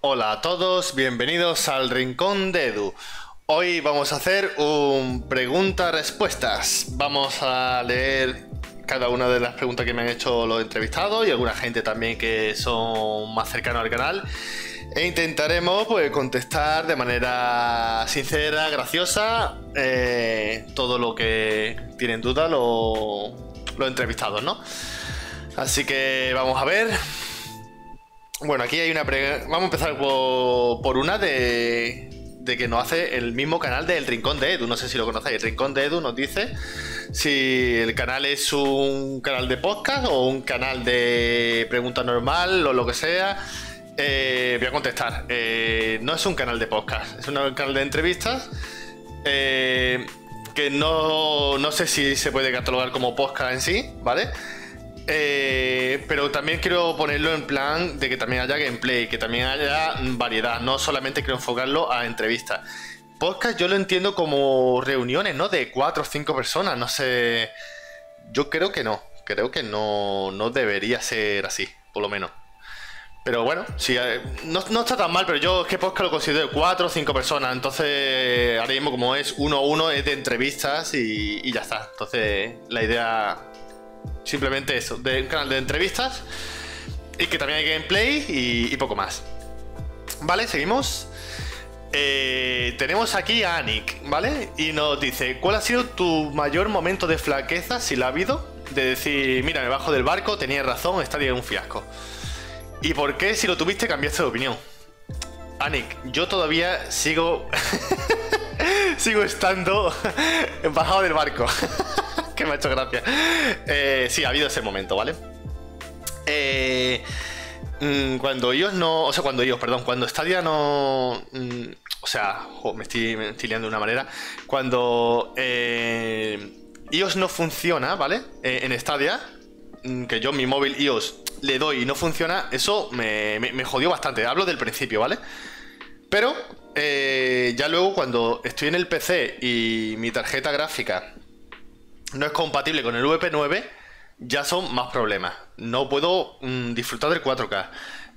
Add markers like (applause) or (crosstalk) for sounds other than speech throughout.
Hola a todos, bienvenidos al Rincón de Edu. Hoy vamos a hacer un preguntas-respuestas. Vamos a leer cada una de las preguntas que me han hecho los entrevistados y alguna gente también que son más cercanos al canal. E intentaremos pues, contestar de manera sincera, graciosa, eh, todo lo que tienen duda los, los entrevistados, ¿no? Así que vamos a ver. Bueno, aquí hay una pregunta. Vamos a empezar por, una de, de, que nos hace el mismo canal del Rincón de Edu. No sé si lo conocéis. El Rincón de Edu nos dice si el canal es un canal de podcast o un canal de pregunta normal o lo que sea. Eh, voy a contestar. Eh, no es un canal de podcast, es un canal de entrevistas. Eh, que no, no sé si se puede catalogar como podcast en sí, ¿vale? Eh, pero también quiero ponerlo en plan de que también haya gameplay, que también haya variedad, no solamente quiero enfocarlo a entrevistas. Podcast yo lo entiendo como reuniones, ¿no? De cuatro o cinco personas, no sé. Yo creo que no, creo que no, no debería ser así, por lo menos. Pero bueno, sí, eh, no, está tan mal, pero yo es que podcast lo considero cuatro o cinco personas. Entonces, ahora mismo como es uno a uno, es de entrevistas y ya está. Entonces, la idea Simplemente eso, de un canal de entrevistas y que también hay gameplay y, poco más. Vale, seguimos. Eh, tenemos aquí a Anik, ¿vale? Y nos dice, ¿cuál ha sido tu mayor momento de flaqueza, si la ha habido? De decir, mira, me bajo del barco, tenía razón, estaría en un fiasco. ¿Y por qué, si lo tuviste, cambiaste de opinión? Anik, yo todavía sigo... (laughs) sigo estando (laughs) bajado del barco. (laughs) que me ha hecho gracia. Eh, sí, ha habido ese momento, ¿vale? Eh, mm, cuando ellos no. O sea, cuando ellos, perdón, cuando Stadia no. Mm, o sea, me, estoy, me liando de una manera. Cuando eh, iOS no funciona, ¿vale? Eh, en Stadia, mm, que yo mi móvil iOS le doy y no funciona, eso me, me, jodió bastante. Hablo del principio, ¿vale? Pero ya luego cuando estoy en el PC y mi tarjeta gráfica no es compatible con el VP9, ya son más problemas. No puedo mm, disfrutar del 4K.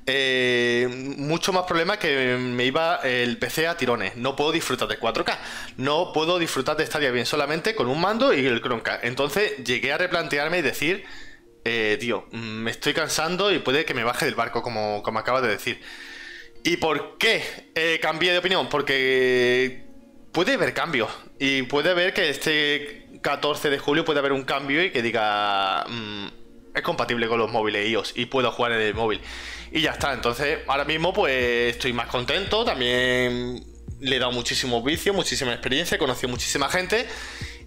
Eh, mucho más problemas que me iba el PC a tirones. No puedo disfrutar de 4K. No puedo disfrutar de Stadia bien solamente con un mando y el Chromecast. Entonces llegué a replantearme y decir, eh, tío, mm, me estoy cansando y puede que me baje del barco, como, como acabas de decir. ¿Y por qué eh, cambié de opinión? Porque puede haber cambios. Y puede haber que este 14 de julio puede haber un cambio y que diga mm, es compatible con los móviles iOS y puedo jugar en el móvil. Y ya está, entonces ahora mismo pues estoy más contento, también le he dado muchísimo vicio, muchísima experiencia, he conocido muchísima gente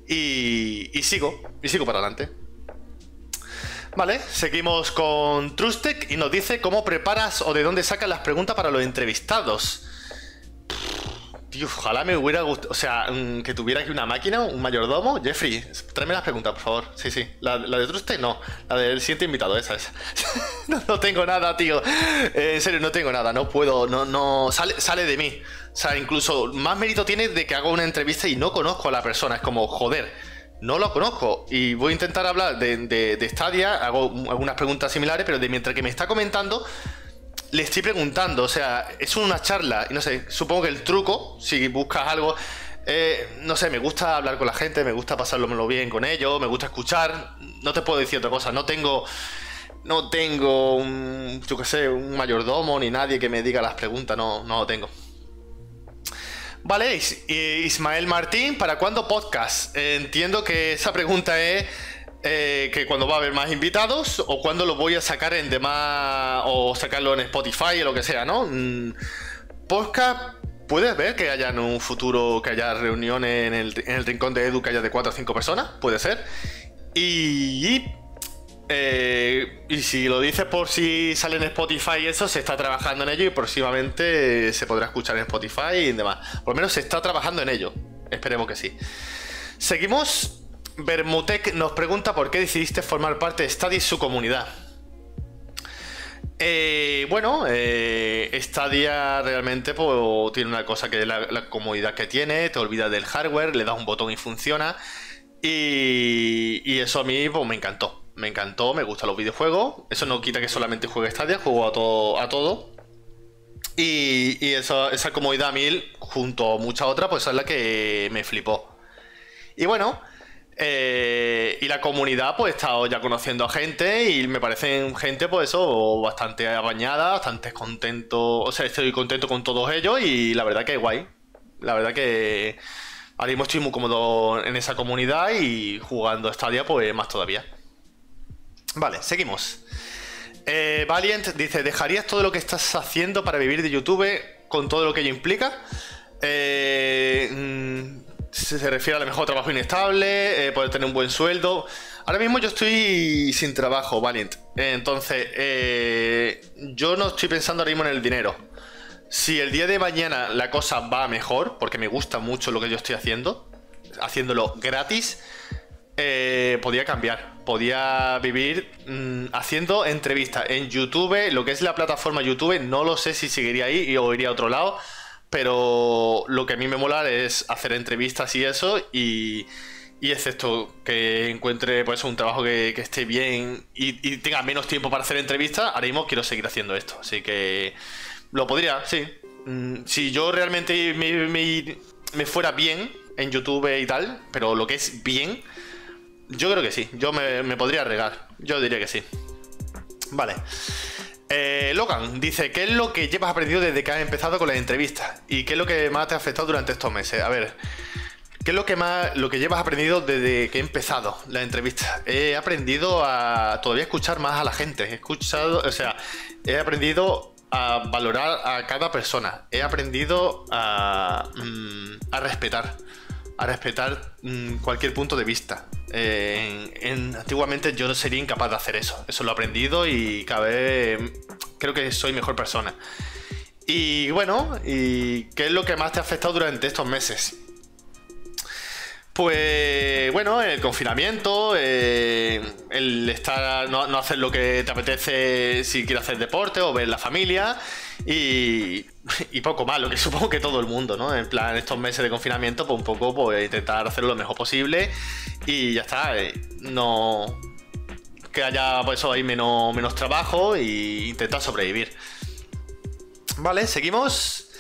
y, y sigo, y sigo para adelante. Vale, seguimos con Trustec y nos dice cómo preparas o de dónde sacas las preguntas para los entrevistados. Tío, ojalá me hubiera gustado. O sea, mm, que tuviera aquí una máquina, un mayordomo. Jeffrey, tráeme las preguntas, por favor. Sí, sí. La, de Truste, no. La del siguiente invitado, esa es. (laughs) no, tengo nada, tío. Eh, en serio, no tengo nada. No puedo. No, no. Sale, sale de mí. O sea, incluso más mérito tiene de que hago una entrevista y no conozco a la persona. Es como, joder, no lo conozco. Y voy a intentar hablar de, de, de Stadia. Hago algunas preguntas similares, pero de mientras que me está comentando le estoy preguntando, o sea, es una charla, y no sé, supongo que el truco, si buscas algo, eh, no sé, me gusta hablar con la gente, me gusta pasarlo bien con ellos, me gusta escuchar, no te puedo decir otra cosa, no tengo, no tengo un, yo qué sé, un mayordomo ni nadie que me diga las preguntas, no, no lo tengo. Vale, Ismael Martín, ¿para cuándo podcast? entiendo que esa pregunta es eh, que cuando va a haber más invitados o cuando lo voy a sacar en demás o sacarlo en Spotify o lo que sea, ¿no? Mm, podcast, puedes ver que haya en un futuro que haya reuniones en el, rincón de Edu que haya de 4 o 5 personas, puede ser. Y, eh, y si lo dices por si sale en Spotify y eso, se está trabajando en ello y próximamente se podrá escuchar en Spotify y demás. Por lo menos se está trabajando en ello. Esperemos que sí. Seguimos Bermutec nos pregunta por qué decidiste formar parte de Stadia y su comunidad. Eh, bueno, eh, Stadia realmente pues, tiene una cosa que es la, comodidad que tiene, te olvidas del hardware, le das un botón y funciona. Y, eso a mí pues, me encantó. Me encantó, me gustan los videojuegos. Eso no quita que solamente juegue Stadia, juego a todo. A todo. Y, eso, esa comodidad mil, junto a muchas otras, pues es la que me flipó. Y bueno, eh, y la comunidad, pues he estado ya conociendo a gente y me parecen gente, pues eso, bastante abañada, bastante contento. O sea, estoy contento con todos ellos y la verdad que guay. La verdad que ahora mismo estoy muy cómodo en esa comunidad y jugando Stadia, pues más todavía. Vale, seguimos. Eh, Valiant dice: ¿Dejarías todo lo que estás haciendo para vivir de YouTube con todo lo que ello implica? Eh, mm, se refiere a lo mejor trabajo inestable, eh, poder tener un buen sueldo. Ahora mismo yo estoy sin trabajo, Valiant. Entonces, eh, yo no estoy pensando ahora mismo en el dinero. Si el día de mañana la cosa va mejor, porque me gusta mucho lo que yo estoy haciendo, haciéndolo gratis, eh, podía cambiar. Podía vivir mm, haciendo entrevistas en YouTube, lo que es la plataforma YouTube, no lo sé si seguiría ahí o iría a otro lado pero lo que a mí me mola es hacer entrevistas y eso, y, y excepto que encuentre pues un trabajo que, esté bien y, tenga menos tiempo para hacer entrevistas, ahora mismo quiero seguir haciendo esto. Así que lo podría, sí. Mm, si yo realmente me, fuera bien en YouTube y tal, pero lo que es bien, yo creo que sí. Yo me, me podría regar. Yo diría que sí. Vale. Eh, Logan dice, ¿qué es lo que llevas aprendido desde que has empezado con las entrevistas? ¿Y qué es lo que más te ha afectado durante estos meses? A ver, ¿qué es lo que más lo que llevas aprendido desde que he empezado la entrevista? He aprendido a todavía escuchar más a la gente. He escuchado, o sea, he aprendido a valorar a cada persona. He aprendido a, mm, a respetar a respetar mm, cualquier punto de vista. Eh, antiguamente yo no sería incapaz de hacer eso. Eso lo he aprendido y cada vez creo que soy mejor persona. Y bueno, ¿y qué es lo que más te ha afectado durante estos meses? Pues bueno, el confinamiento, eh, el estar, no, no, hacer lo que te apetece si quieres hacer deporte o ver la familia y, y, poco más, lo que (laughs) supongo que todo el mundo, ¿no? En plan, estos meses de confinamiento, pues un poco pues, intentar hacerlo lo mejor posible y ya está, eh, no que haya pues eso ahí menos, menos trabajo e intentar sobrevivir. Vale, seguimos.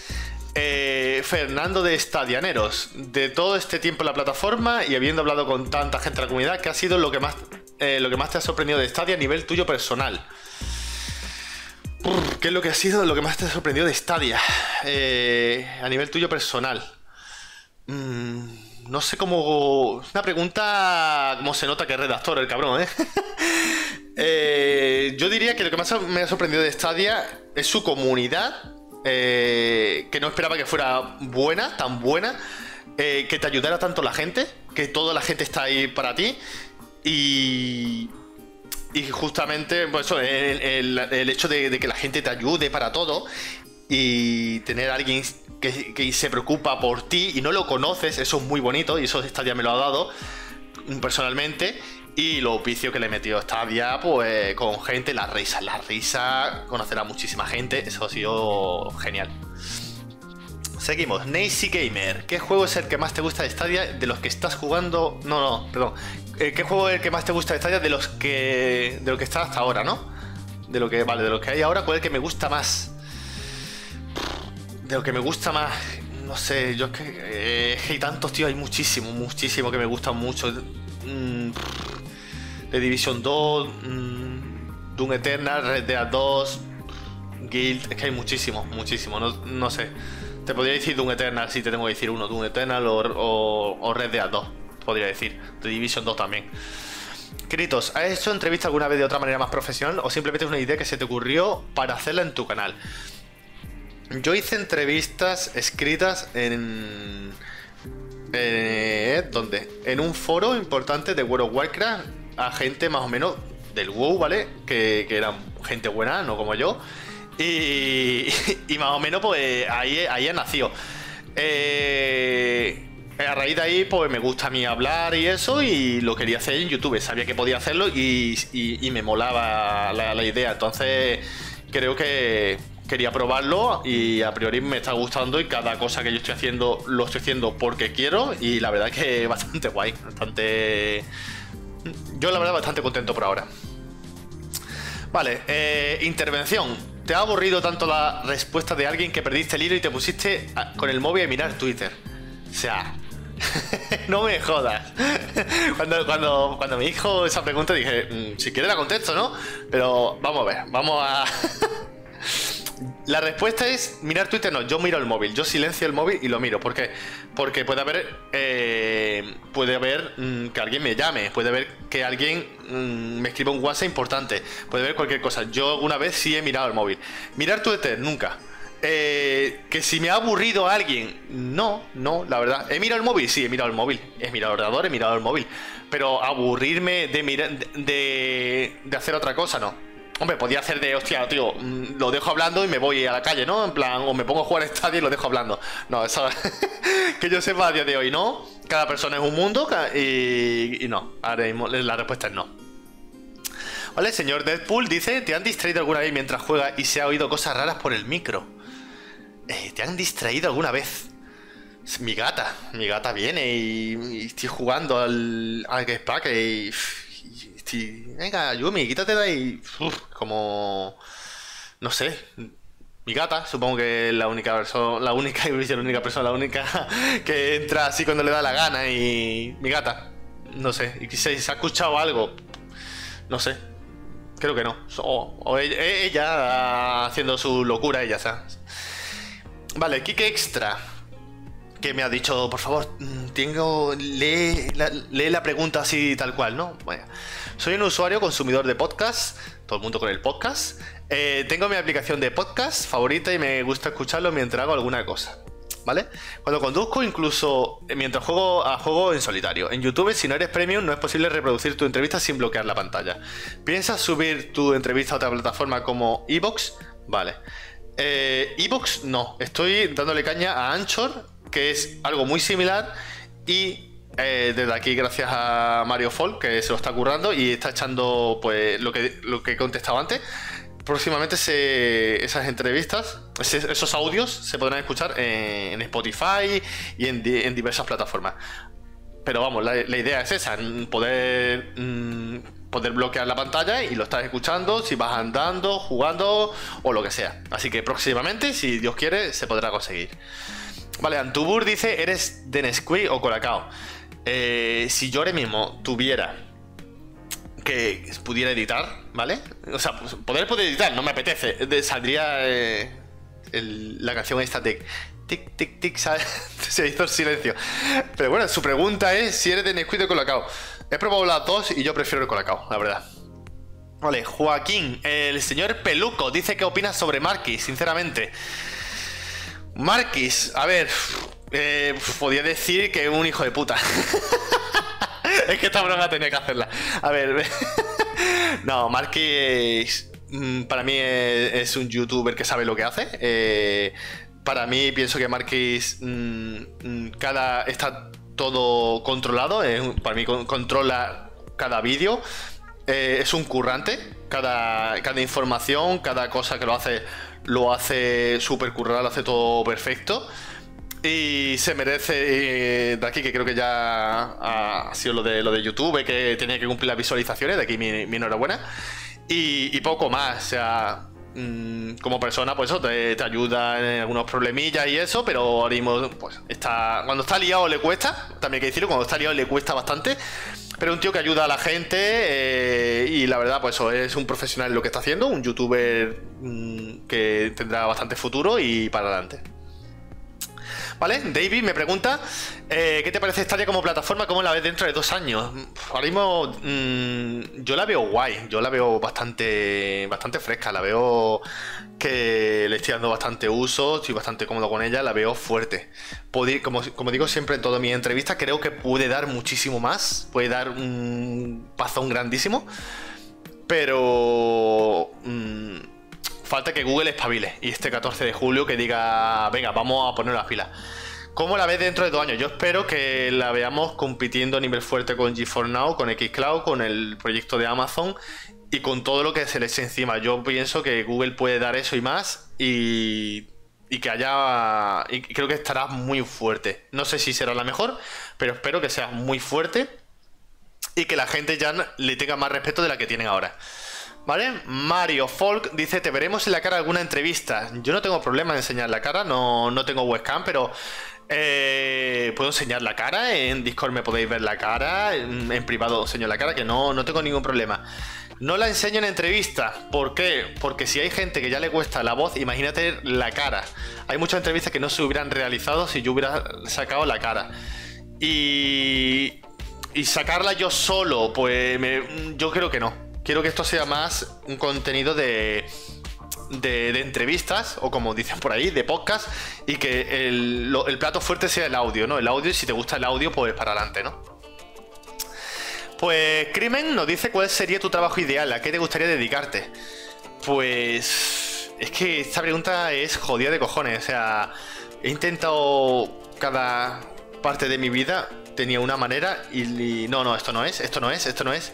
Eh, Fernando de Estadianeros, de todo este tiempo en la plataforma y habiendo hablado con tanta gente de la comunidad, ¿qué ha sido lo que más, eh, lo que más te ha sorprendido de Stadia a nivel tuyo personal? ¿Qué es lo que ha sido lo que más te ha sorprendido de Stadia eh, a nivel tuyo personal? Mm, no sé cómo. Una pregunta. ¿Cómo se nota que es redactor el cabrón, (laughs) eh? yo diría que lo que más me ha sorprendido de Stadia es su comunidad eh, que no esperaba que fuera buena, tan buena, eh, que te ayudara tanto la gente, que toda la gente está ahí para ti. Y, y justamente, pues el, hecho de, que la gente te ayude para todo y tener alguien que, se preocupa por ti y no lo conoces, eso es muy bonito y eso Stadia me lo ha dado personalmente. Y lo vicio que le metió Stadia, pues con gente, la risa, la risa, conocer a muchísima gente, eso ha sido genial. Seguimos, Nacy Gamer. ¿Qué juego es el que más te gusta de Stadia de los que estás jugando? No, no, perdón. Eh, ¿Qué juego es el que más te gusta de Stadia de los que. de lo que está hasta ahora, ¿no? De lo que. Vale, de lo que hay ahora, ¿cuál es el que me gusta más? De lo que me gusta más. No sé, yo es que. Eh, hay tantos, tío, hay muchísimo, muchísimo que me gustan mucho. Mm, de Division 2, mmm, Doom Eternal, Red Dead 2, Guild, es que hay muchísimo, muchísimo, no, sé. Te podría decir Doom Eternal si te tengo que decir uno, Doom Eternal o, Red Dead 2, podría decir. De Division 2 también. Kritos, ¿has hecho entrevista alguna vez de otra manera más profesional o simplemente es una idea que se te ocurrió para hacerla en tu canal? Yo hice entrevistas escritas en... Eh, ¿Dónde? En un foro importante de World of Warcraft a gente más o menos del WoW, ¿vale? Que eran gente buena, no como yo. (laughs) Y, más o menos, pues ahí, ahí ha nacido. Eh, a raíz de ahí, pues me gusta a mí hablar y eso, y lo quería hacer en YouTube. Sabía que podía hacerlo y, y, me molaba la, la, idea. Entonces, creo que quería probarlo y a priori me está gustando. Y cada cosa que yo estoy haciendo, lo estoy haciendo porque quiero. Y la verdad es que bastante guay, bastante yo la verdad bastante contento por ahora. Vale, eh, intervención. ¿Te ha aburrido tanto la respuesta de alguien que perdiste el hilo y te pusiste con el móvil a mirar Twitter? O sea, (laughs) no me jodas. Cuando, cuando, cuando me dijo esa pregunta dije, mm, si quiere la contesto, ¿no? Pero vamos a ver, vamos a... La respuesta es mirar Twitter, no, yo miro el móvil, yo silencio el móvil y lo miro. ¿Por qué? Porque puede haber, eh, puede haber mm, que alguien me llame, puede haber que alguien mm, me escriba un WhatsApp importante, puede haber cualquier cosa. Yo una vez sí he mirado el móvil. Mirar Twitter, nunca. Eh, que si me ha aburrido alguien, no, no, la verdad. ¿He mirado el móvil? Sí, he mirado el móvil. He mirado el ordenador, he mirado el móvil. Pero aburrirme de, de, de hacer otra cosa, no. Hombre, podía hacer de, hostia, tío, mm, lo dejo hablando y me voy a la calle, ¿no? En plan, o me pongo a jugar estadio y lo dejo hablando. No, eso (laughs) que yo sepa a día de hoy, ¿no? Cada persona es un mundo y, no. Ahora mismo la respuesta es no. Vale, señor Deadpool dice, ¿te han distraído alguna vez mientras juega y se ha oído cosas raras por el micro? Eh, ¿Te han distraído alguna vez? Mi gata, mi gata viene y, estoy jugando al, al Pack y venga, Yumi, quítate de ahí. como. No sé. Mi gata, supongo que es la única persona, la única, (laughs) la única persona, la única (laughs) que entra así cuando le da la gana y. Mi gata. No sé. Y si se ha escuchado algo. No sé. Creo que no. O, ella, haciendo su locura, ella, ¿sabes? Vale, Kike Extra que me ha dicho, por favor, mm, tengo, lee la, lee la pregunta así tal cual, ¿no? Bueno, soy un usuario consumidor de podcast, todo el mundo con el podcast. Eh, tengo mi aplicación de podcast favorita y me gusta escucharlo mientras hago alguna cosa. ¿Vale? Cuando conduzco, incluso eh, mientras juego a juego en solitario. En YouTube, si no eres premium, no es posible reproducir tu entrevista sin bloquear la pantalla. ¿Piensas subir tu entrevista a otra plataforma como Evox? Vale. Eh, Evox no. Estoy dándole caña a Anchor, que es algo muy similar. Y eh, desde aquí, gracias a Mario Folk, que se lo está currando y está echando pues lo que, lo que he contestado antes. Próximamente esas entrevistas, esos audios se podrán escuchar en, Spotify y en, diversas plataformas. Pero vamos, la, idea es esa, poder, mm, poder bloquear la pantalla y lo estás escuchando si vas andando, jugando o lo que sea. Así que próximamente, si Dios quiere, se podrá conseguir. Vale, Antubur dice, ¿eres de Nesquik o Colacao? Eh, si yo ahora mismo tuviera que pudiera editar, ¿vale? O sea, pues, poder poder editar, no me apetece. saldría eh, la canción esta de tic, tic, tic, (laughs) se hizo el silencio. Pero bueno, su pregunta es si eres de Nesquik o Colacao. He probado las dos y yo prefiero el Colacao, la verdad. Vale, Joaquín, el señor Peluco, dice que opinas sobre Marquis, sinceramente. Marquis, a ver, eh, podía decir que un hijo de puta. (laughs) es que esta broma tenía que hacerla. A ver, (laughs) no, Marquis mm, para mí es, un youtuber que sabe lo que hace. Eh, para mí pienso que Marquis mm, mm, cada está todo controlado. para mí controla cada vídeo. Eh, es un currante. Cada, cada información, cada cosa que lo hace, lo hace súper currado, lo hace todo perfecto. Y se merece de aquí, que creo que ya ha sido lo de, lo de YouTube, que tenía que cumplir las visualizaciones, de aquí mi, enhorabuena. Y, poco más, o sea, mm, como persona, pues eso te, ayuda en algunos problemillas y eso, pero ahora mismo, pues está, cuando está liado le cuesta, también hay que decirlo, cuando está liado le cuesta bastante. Pero un tío que ayuda a la gente eh, y la verdad, pues eso, es un profesional en lo que está haciendo, un youtuber mm, que tendrá bastante futuro y para adelante. ¿Vale? David me pregunta, eh, ¿qué te parece Stadia como plataforma? ¿Cómo la ves dentro de dos años? Ahora mismo mm, yo la veo guay, yo la veo bastante, bastante fresca, la veo que le estoy dando bastante uso, estoy bastante cómodo con ella, la veo fuerte. como, como digo siempre en todas mis entrevistas, creo que puede dar muchísimo más, puede dar un pasón grandísimo, pero... Mm, falta que Google espabile y este 14 de julio que diga, venga, vamos a poner las pilas. ¿Cómo la ves dentro de dos años? Yo espero que la veamos compitiendo a nivel fuerte con G4 Now, con Xcloud, con el proyecto de Amazon y con todo lo que se le eche encima. Yo pienso que Google puede dar eso y más y, y que haya... Y creo que estará muy fuerte. No sé si será la mejor, pero espero que sea muy fuerte y que la gente ya le tenga más respeto de la que tienen ahora. ¿Vale? Mario Folk dice, te veremos en la cara alguna entrevista. Yo no tengo problema en enseñar la cara, no, no tengo webcam, pero eh, puedo enseñar la cara. En Discord me podéis ver la cara, en, privado enseño la cara, que no, no tengo ningún problema. No la enseño en entrevista. ¿Por qué? Porque si hay gente que ya le cuesta la voz, imagínate la cara. Hay muchas entrevistas que no se hubieran realizado si yo hubiera sacado la cara. Y, y sacarla yo solo, pues yo creo que no quiero que esto sea más un contenido de, de, entrevistas, o como dicen por ahí, de podcast, y que el, plato fuerte sea el audio, ¿no? El audio, y si te gusta el audio, pues para adelante, ¿no? Pues Crimen nos dice cuál sería tu trabajo ideal, a qué te gustaría dedicarte. Pues es que esta pregunta es jodida de cojones, o sea, he intentado cada parte de mi vida tenía una manera y, no, no, esto no es, esto no es, esto no es.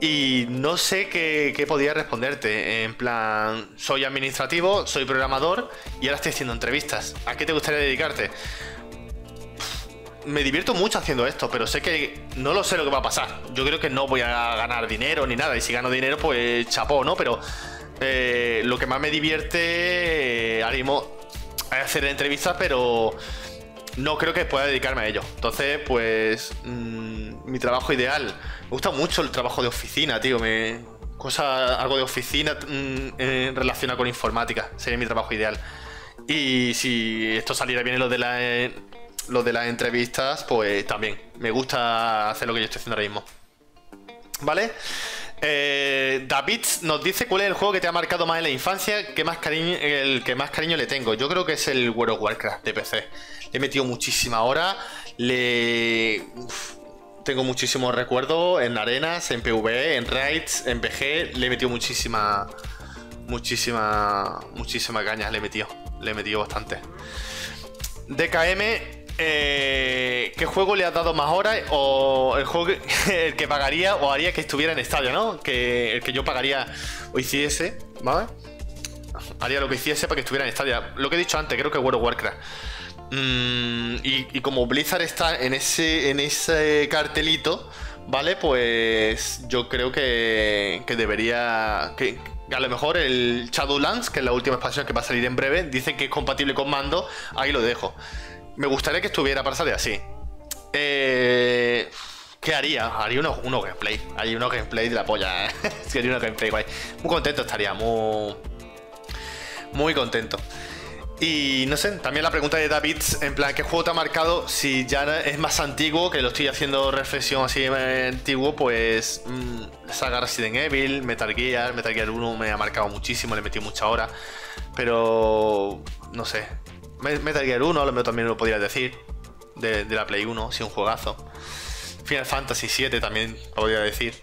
Y no sé qué, podía responderte. En plan, soy administrativo, soy programador y ahora estoy haciendo entrevistas. ¿A qué te gustaría dedicarte? Me divierto mucho haciendo esto, pero sé que no lo sé lo que va a pasar. Yo creo que no voy a ganar dinero ni nada. Y si gano dinero, pues chapó, ¿no? Pero eh, lo que más me divierte, eh, es hacer entrevistas, pero no creo que pueda dedicarme a ello. Entonces, pues, mm, mi trabajo ideal me gusta mucho el trabajo de oficina, tío. Me, cosa, algo de oficina mm, relacionado con informática. Sería mi trabajo ideal. Y si esto saliera bien en lo de, la, lo de las entrevistas, pues también. Me gusta hacer lo que yo estoy haciendo ahora mismo. ¿Vale? Eh, David nos dice cuál es el juego que te ha marcado más en la infancia, que más cariño, el que más cariño le tengo. Yo creo que es el World of Warcraft de PC. Le he metido muchísima hora. Le tengo muchísimos recuerdos en arenas, en PV, en raids, en PG. Le he metido muchísima, muchísima, muchísima caña. Le he metido, le he metido bastante. DKM, eh, ¿qué juego le has dado más horas? O el juego (laughs) el que pagaría o haría que estuviera en estadio, ¿no? Que el que yo pagaría o hiciese, ¿vale? Haría lo que hiciese para que estuviera en estadio. Lo que he dicho antes, creo que World of Warcraft. Mm, y, como Blizzard está en ese, en ese cartelito, ¿vale? Pues yo creo que, debería... Que, a lo mejor el Shadowlands, que es la última expansión que va a salir en breve, dicen que es compatible con mando, ahí lo dejo. Me gustaría que estuviera para salir así. Eh, ¿Qué haría? Haría unos, uno gameplay. Haría unos gameplay de la polla. ¿eh? (laughs) haría unos gameplay guay. Muy contento estaría, muy. Muy contento. Y no sé, también la pregunta de David, en plan, ¿qué juego te ha marcado? Si ya es más antiguo, que lo estoy haciendo reflexión así antiguo, pues mmm, saga Resident Evil, Metal Gear, Metal Gear 1 me ha marcado muchísimo, le metí mucha hora, pero no sé, Metal Gear 1 lo también lo podría decir, de, la Play 1, sí, un juegazo. Final Fantasy 7 también podría decir.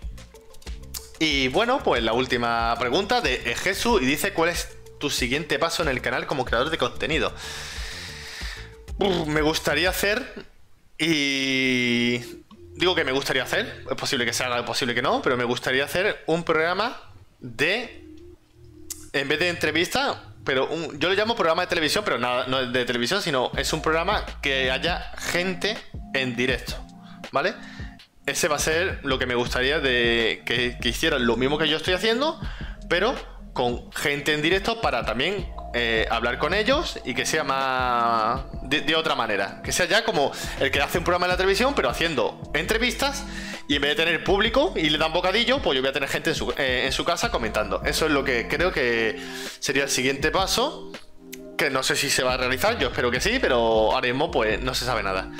Y bueno, pues la última pregunta de Jesús y dice cuál es tu siguiente paso en el canal como creador de contenido. me gustaría hacer y digo que me gustaría hacer, es posible que se haga, es posible que no, pero me gustaría hacer un programa de en vez de entrevista, pero yo lo llamo programa de televisión, pero nada, no de televisión, sino es un programa que haya gente en directo, ¿vale? Ese va a ser lo que me gustaría de que, que hicieran lo mismo que yo estoy haciendo, pero con gente en directo para también eh, hablar con ellos y que sea más de, otra manera. Que sea ya como el que hace un programa en la televisión, pero haciendo entrevistas y en vez de tener público y le dan bocadillo, pues yo voy a tener gente en su, eh, en su casa comentando. Eso es lo que creo que sería el siguiente paso. Que no sé si se va a realizar, yo espero que sí, pero ahora mismo pues no se sabe nada.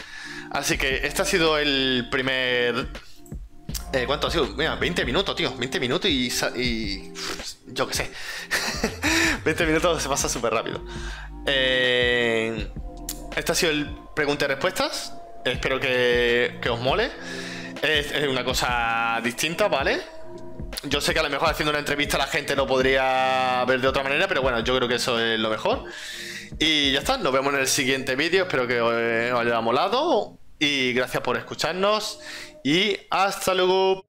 Así que este ha sido el primer eh, ¿Cuánto ha sido? Mira, 20 minutos, tío. 20 minutos y. y yo qué sé. (laughs) 20 minutos se pasa súper rápido. Eh, este ha sido el pregunta y respuestas. Espero que, que os mole. Es, una cosa distinta, ¿vale? Yo sé que a lo mejor haciendo una entrevista la gente lo podría ver de otra manera, pero bueno, yo creo que eso es lo mejor. Y ya está, nos vemos en el siguiente vídeo. Espero que os haya molado. Y gracias por escucharnos y hasta luego.